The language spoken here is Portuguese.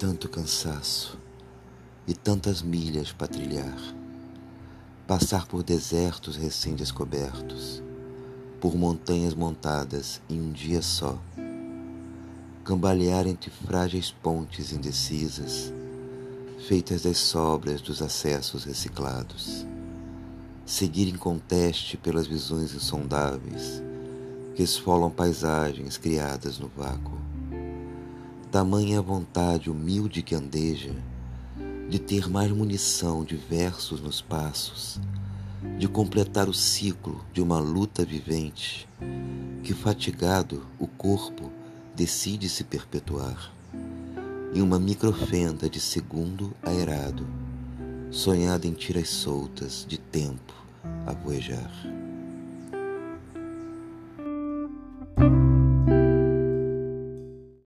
tanto cansaço e tantas milhas para trilhar, passar por desertos recém-descobertos, por montanhas montadas em um dia só, cambalear entre frágeis pontes indecisas, feitas das sobras dos acessos reciclados, seguir em conteste pelas visões insondáveis que esfolam paisagens criadas no vácuo. Tamanha vontade humilde que andeja de ter mais munição de versos nos passos, de completar o ciclo de uma luta vivente, que fatigado o corpo decide se perpetuar, em uma microfenda de segundo aerado, sonhada em tiras soltas de tempo a voejar.